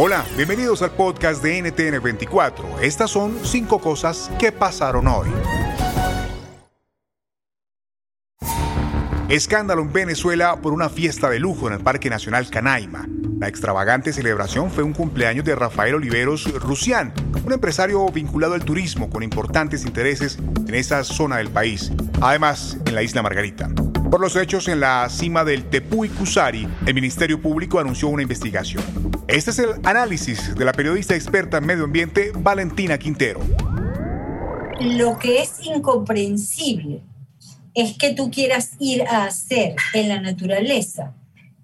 Hola, bienvenidos al podcast de NTN24. Estas son cinco cosas que pasaron hoy. Escándalo en Venezuela por una fiesta de lujo en el Parque Nacional Canaima. La extravagante celebración fue un cumpleaños de Rafael Oliveros Rusián, un empresario vinculado al turismo con importantes intereses en esa zona del país, además en la isla Margarita. Por los hechos en la cima del Tepuy Cusari, el Ministerio Público anunció una investigación. Este es el análisis de la periodista experta en medio ambiente Valentina Quintero. Lo que es incomprensible es que tú quieras ir a hacer en la naturaleza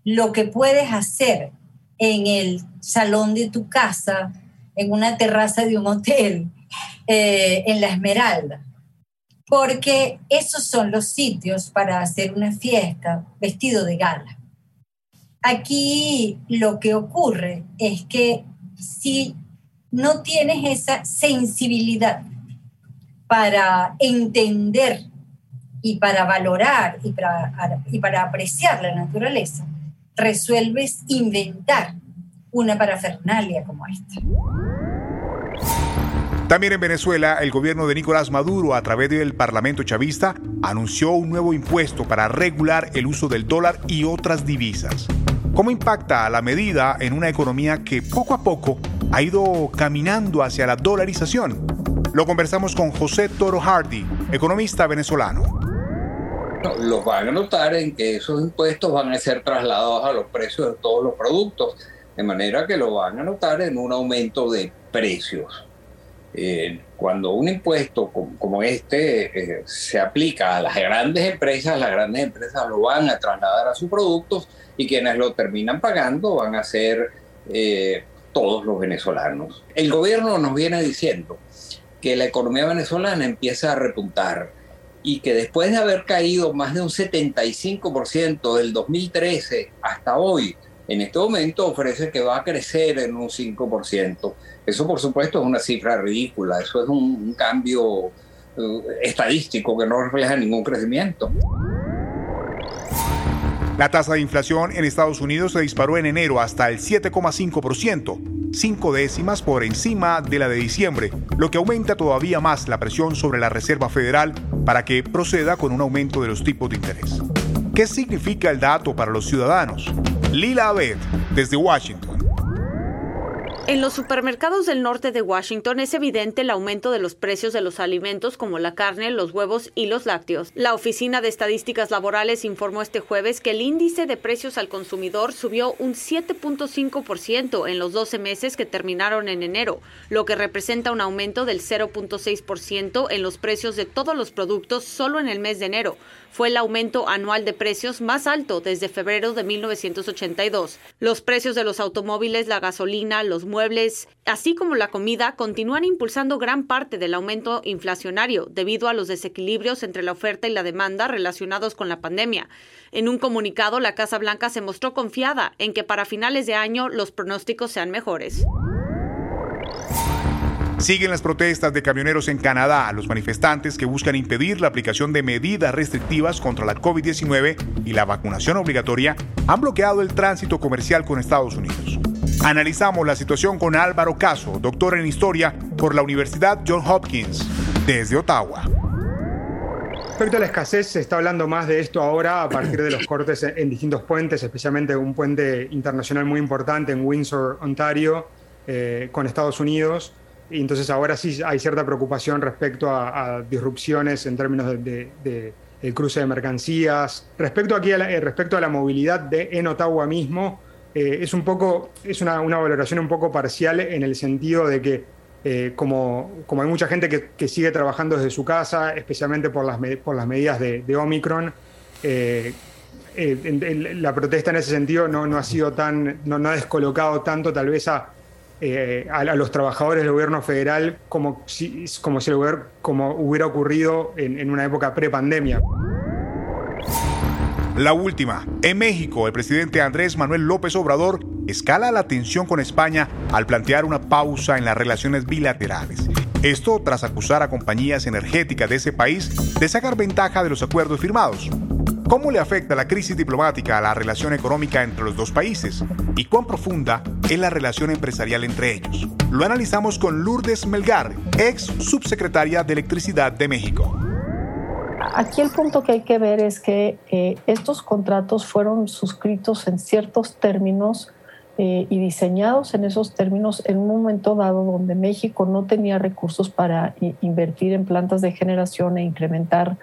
lo que puedes hacer en el salón de tu casa, en una terraza de un hotel, eh, en la Esmeralda porque esos son los sitios para hacer una fiesta vestido de gala. Aquí lo que ocurre es que si no tienes esa sensibilidad para entender y para valorar y para, y para apreciar la naturaleza, resuelves inventar una parafernalia como esta. También en Venezuela, el gobierno de Nicolás Maduro, a través del Parlamento chavista, anunció un nuevo impuesto para regular el uso del dólar y otras divisas. ¿Cómo impacta la medida en una economía que poco a poco ha ido caminando hacia la dolarización? Lo conversamos con José Toro Hardy, economista venezolano. Los van a notar en que esos impuestos van a ser trasladados a los precios de todos los productos, de manera que lo van a notar en un aumento de precios. Eh, cuando un impuesto como, este eh, se aplica a las grandes empresas, las grandes empresas lo van a trasladar a sus productos y quienes lo terminan pagando van a ser eh, todos los venezolanos. El gobierno nos viene diciendo que la economía venezolana empieza a repuntar y que después de haber caído más de un 75% del 2013 hasta hoy, en este momento ofrece que va a crecer en un 5%. Eso, por supuesto, es una cifra ridícula. Eso es un, cambio eh, estadístico que no refleja ningún crecimiento. La tasa de inflación en Estados Unidos se disparó en enero hasta el 7,5%, cinco décimas por encima de la de diciembre, lo que aumenta todavía más la presión sobre la Reserva Federal para que proceda con un aumento de los tipos de interés. ¿Qué significa el dato para los ciudadanos? Lila Abed, desde Washington. En los supermercados del norte de Washington es evidente el aumento de los precios de los alimentos como la carne, los huevos y los lácteos. La Oficina de Estadísticas Laborales informó este jueves que el índice de precios al consumidor subió un 7.5% en los 12 meses que terminaron en enero, lo que representa un aumento del 0.6% en los precios de todos los productos solo en el mes de enero. Fue el aumento anual de precios más alto desde febrero de 1982. Los precios de los automóviles, la gasolina, los muebles, así como la comida, continúan impulsando gran parte del aumento inflacionario debido a los desequilibrios entre la oferta y la demanda relacionados con la pandemia. En un comunicado, la Casa Blanca se mostró confiada en que para finales de año los pronósticos sean mejores. Siguen las protestas de camioneros en Canadá. Los manifestantes que buscan impedir la aplicación de medidas restrictivas contra la COVID-19 y la vacunación obligatoria han bloqueado el tránsito comercial con Estados Unidos. Analizamos la situación con Álvaro Caso, doctor en historia por la Universidad Johns Hopkins, desde Ottawa. Respecto a la escasez, se está hablando más de esto ahora a partir de los cortes en distintos puentes, especialmente un puente internacional muy importante en Windsor, Ontario, eh, con Estados Unidos. Y entonces ahora sí hay cierta preocupación respecto a, disrupciones en términos de, del cruce de mercancías. Respecto, aquí a la, eh, respecto a la movilidad de, en Ottawa mismo, eh, es, un poco, es una, una, valoración un poco parcial en el sentido de que eh, como, como, hay mucha gente que, que, sigue trabajando desde su casa, especialmente por las, por las medidas de, de Omicron, eh, la protesta en ese sentido no, no ha sido tan, no, no, ha descolocado tanto tal vez a, a, los trabajadores del gobierno federal como si, como si hubiera, como hubiera ocurrido en, en una época pre-pandemia. La última. En México, el presidente Andrés Manuel López Obrador escala la tensión con España al plantear una pausa en las relaciones bilaterales. Esto tras acusar a compañías energéticas de ese país de sacar ventaja de los acuerdos firmados. ¿Cómo le afecta la crisis diplomática a la relación económica entre los dos países? ¿Y cuán profunda es la relación empresarial entre ellos? Lo analizamos con Lourdes Melgar, ex subsecretaria de Electricidad de México. Aquí el punto que hay que ver es que eh, estos contratos fueron suscritos en ciertos términos eh, y diseñados en esos términos en un momento dado donde México no tenía recursos para invertir en plantas de generación e incrementar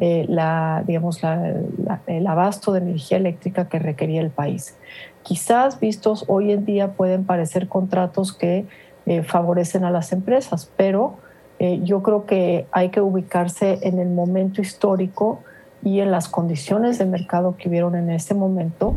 eh, la, digamos, la, el abasto de energía eléctrica que requería el país. Quizás vistos hoy en día pueden parecer contratos que favorecen a las empresas, pero eh, yo creo que hay que ubicarse en el momento histórico y en las condiciones de mercado que hubieron en ese momento.